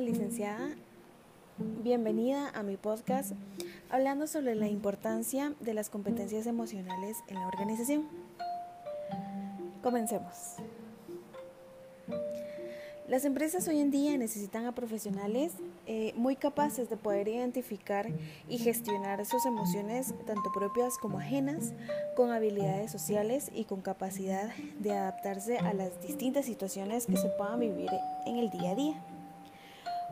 licenciada. Bienvenida a mi podcast hablando sobre la importancia de las competencias emocionales en la organización. Comencemos. Las empresas hoy en día necesitan a profesionales eh, muy capaces de poder identificar y gestionar sus emociones, tanto propias como ajenas, con habilidades sociales y con capacidad de adaptarse a las distintas situaciones que se puedan vivir en el día a día.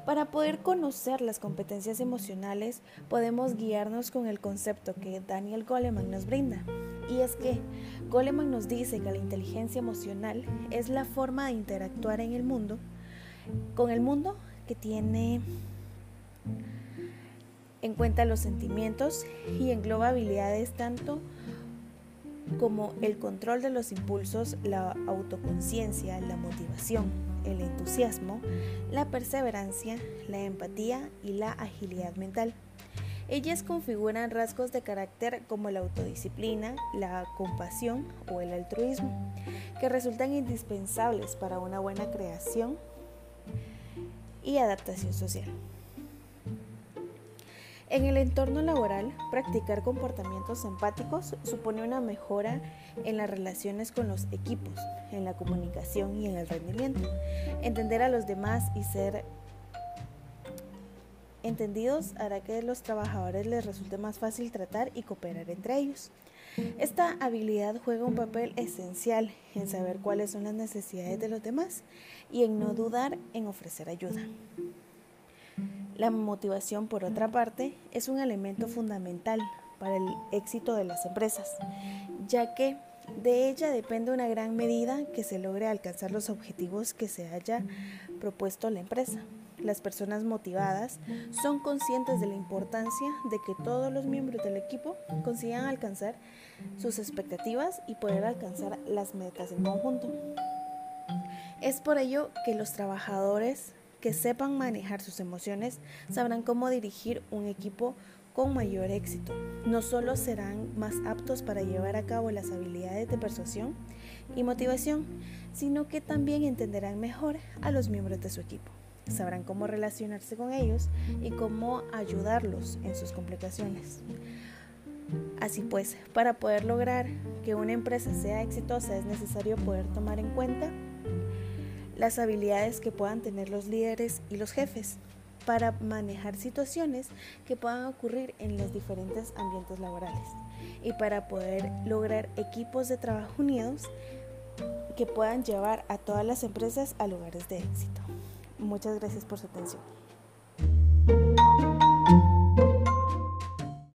Para poder conocer las competencias emocionales, podemos guiarnos con el concepto que Daniel Goleman nos brinda. Y es que Goleman nos dice que la inteligencia emocional es la forma de interactuar en el mundo, con el mundo que tiene en cuenta los sentimientos y engloba habilidades tanto como el control de los impulsos, la autoconciencia, la motivación, el entusiasmo, la perseverancia, la empatía y la agilidad mental. Ellas configuran rasgos de carácter como la autodisciplina, la compasión o el altruismo, que resultan indispensables para una buena creación y adaptación social. En el entorno laboral, practicar comportamientos empáticos supone una mejora en las relaciones con los equipos, en la comunicación y en el rendimiento. Entender a los demás y ser entendidos hará que los trabajadores les resulte más fácil tratar y cooperar entre ellos. Esta habilidad juega un papel esencial en saber cuáles son las necesidades de los demás y en no dudar en ofrecer ayuda. La motivación, por otra parte, es un elemento fundamental para el éxito de las empresas, ya que de ella depende una gran medida que se logre alcanzar los objetivos que se haya propuesto la empresa. Las personas motivadas son conscientes de la importancia de que todos los miembros del equipo consigan alcanzar sus expectativas y poder alcanzar las metas en conjunto. Es por ello que los trabajadores que sepan manejar sus emociones sabrán cómo dirigir un equipo con mayor éxito. No solo serán más aptos para llevar a cabo las habilidades de persuasión y motivación, sino que también entenderán mejor a los miembros de su equipo. Sabrán cómo relacionarse con ellos y cómo ayudarlos en sus complicaciones. Así pues, para poder lograr que una empresa sea exitosa es necesario poder tomar en cuenta las habilidades que puedan tener los líderes y los jefes para manejar situaciones que puedan ocurrir en los diferentes ambientes laborales y para poder lograr equipos de trabajo unidos que puedan llevar a todas las empresas a lugares de éxito. Muchas gracias por su atención.